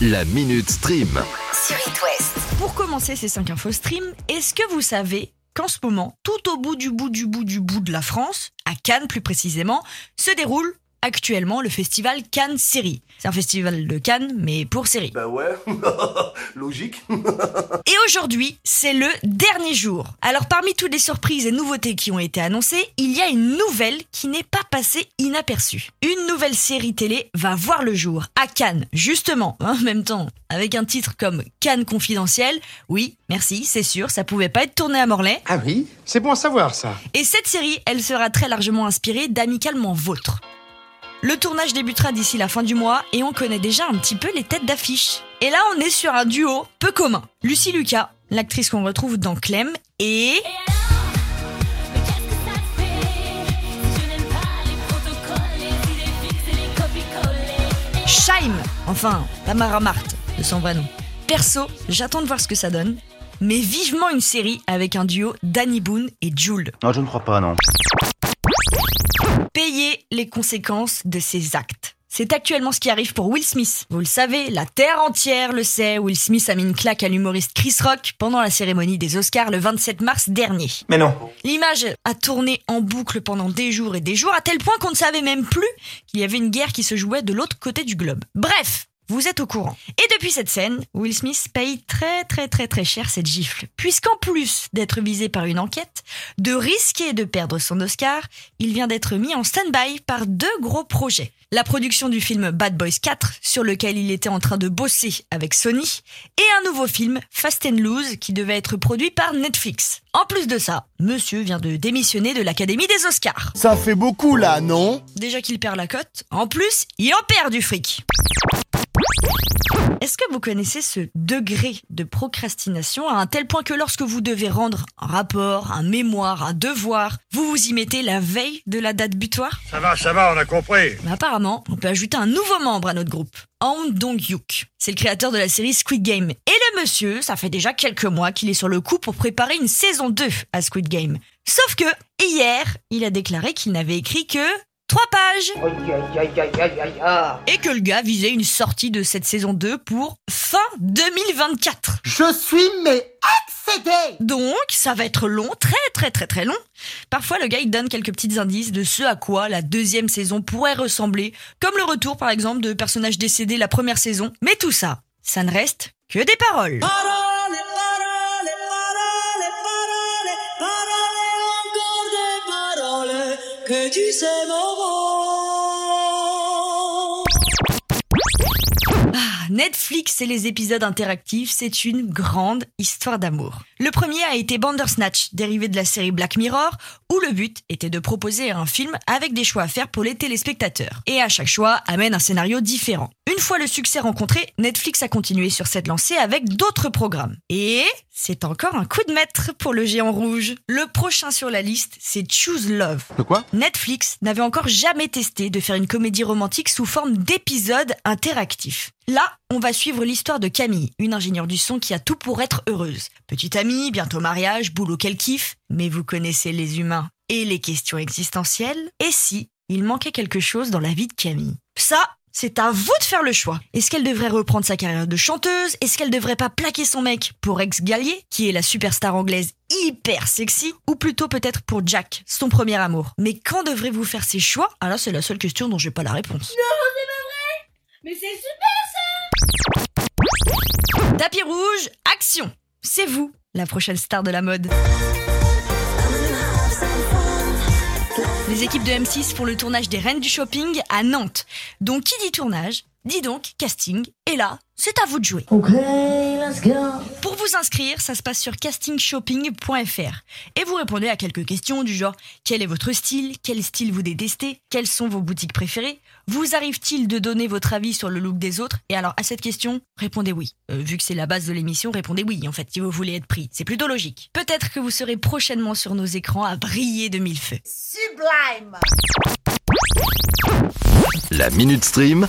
La Minute Stream. sur It West. Pour commencer ces 5 infos stream, est-ce que vous savez qu'en ce moment, tout au bout du bout du bout du bout de la France, à Cannes plus précisément, se déroule actuellement le festival Cannes Série. C'est un festival de Cannes, mais pour série. Bah ouais, logique. Et aujourd'hui, c'est le dernier jour. Alors parmi toutes les surprises et nouveautés qui ont été annoncées, il y a une nouvelle qui n'est pas passée inaperçue. Une nouvelle série télé va voir le jour à Cannes, justement, en même temps, avec un titre comme Cannes confidentiel. Oui, merci, c'est sûr, ça pouvait pas être tourné à Morlaix. Ah oui? C'est bon à savoir ça. Et cette série, elle sera très largement inspirée d'Amicalement Vôtre. Le tournage débutera d'ici la fin du mois et on connaît déjà un petit peu les têtes d'affiche. Et là, on est sur un duo peu commun. Lucie Lucas, l'actrice qu'on retrouve dans Clem, et Shaim, enfin Tamara Marthe, de son vrai nom. Perso, j'attends de voir ce que ça donne, mais vivement une série avec un duo Danny Boone et Jules. Non, je ne crois pas, non. Payer les conséquences de ses actes. C'est actuellement ce qui arrive pour Will Smith. Vous le savez, la terre entière le sait, Will Smith a mis une claque à l'humoriste Chris Rock pendant la cérémonie des Oscars le 27 mars dernier. Mais non. L'image a tourné en boucle pendant des jours et des jours, à tel point qu'on ne savait même plus qu'il y avait une guerre qui se jouait de l'autre côté du globe. Bref, vous êtes au courant. Et depuis cette scène, Will Smith paye très très très très cher cette gifle, puisqu'en plus d'être visé par une enquête, de risquer de perdre son Oscar, il vient d'être mis en stand-by par deux gros projets. La production du film Bad Boys 4, sur lequel il était en train de bosser avec Sony, et un nouveau film, Fast and Loose, qui devait être produit par Netflix. En plus de ça, monsieur vient de démissionner de l'Académie des Oscars. Ça fait beaucoup là, non? Déjà qu'il perd la cote, en plus, il en perd du fric. Est-ce que vous connaissez ce degré de procrastination à un tel point que lorsque vous devez rendre un rapport, un mémoire, un devoir, vous vous y mettez la veille de la date butoir? Ça va, ça va, on a compris. Mais Apparemment, on peut ajouter un nouveau membre à notre groupe. Hong Dong-hyuk. C'est le créateur de la série Squid Game. Et le monsieur, ça fait déjà quelques mois qu'il est sur le coup pour préparer une saison 2 à Squid Game. Sauf que, hier, il a déclaré qu'il n'avait écrit que trois pages. Et que le gars visait une sortie de cette saison 2 pour fin 2024. Je suis mais excédé Donc, ça va être long, très très très très long. Parfois, le gars, il donne quelques petits indices de ce à quoi la deuxième saison pourrait ressembler, comme le retour, par exemple, de personnages décédés la première saison. Mais tout ça, ça ne reste que des paroles. Ah, Netflix et les épisodes interactifs, c'est une grande histoire d'amour. Le premier a été Bandersnatch, dérivé de la série Black Mirror, où le but était de proposer un film avec des choix à faire pour les téléspectateurs. Et à chaque choix amène un scénario différent. Une fois le succès rencontré, Netflix a continué sur cette lancée avec d'autres programmes. Et c'est encore un coup de maître pour le géant rouge. Le prochain sur la liste, c'est Choose Love. De quoi? Netflix n'avait encore jamais testé de faire une comédie romantique sous forme d'épisodes interactifs. Là, on va suivre l'histoire de Camille, une ingénieure du son qui a tout pour être heureuse. Petite amie, bientôt mariage, boulot qu'elle kiffe, mais vous connaissez les humains et les questions existentielles. Et si il manquait quelque chose dans la vie de Camille? Ça, c'est à vous de faire le choix. Est-ce qu'elle devrait reprendre sa carrière de chanteuse? Est-ce qu'elle devrait pas plaquer son mec pour Ex Gallier, qui est la superstar anglaise hyper sexy? Ou plutôt peut-être pour Jack, son premier amour? Mais quand devrez-vous faire ces choix? Ah là, c'est la seule question dont j'ai pas la réponse. Mais c'est super Tapis rouge, action! C'est vous, la prochaine star de la mode. Les équipes de M6 font le tournage des Reines du Shopping à Nantes. Donc qui dit tournage, dit donc casting. Et là, c'est à vous de jouer. Pour vous inscrire, ça se passe sur castingshopping.fr. Et vous répondez à quelques questions du genre quel est votre style, quel style vous détestez, quelles sont vos boutiques préférées, vous arrive-t-il de donner votre avis sur le look des autres? Et alors à cette question, répondez oui. Euh, vu que c'est la base de l'émission, répondez oui en fait si vous voulez être pris. C'est plutôt logique. Peut-être que vous serez prochainement sur nos écrans à briller de mille feux. Sublime La Minute Stream.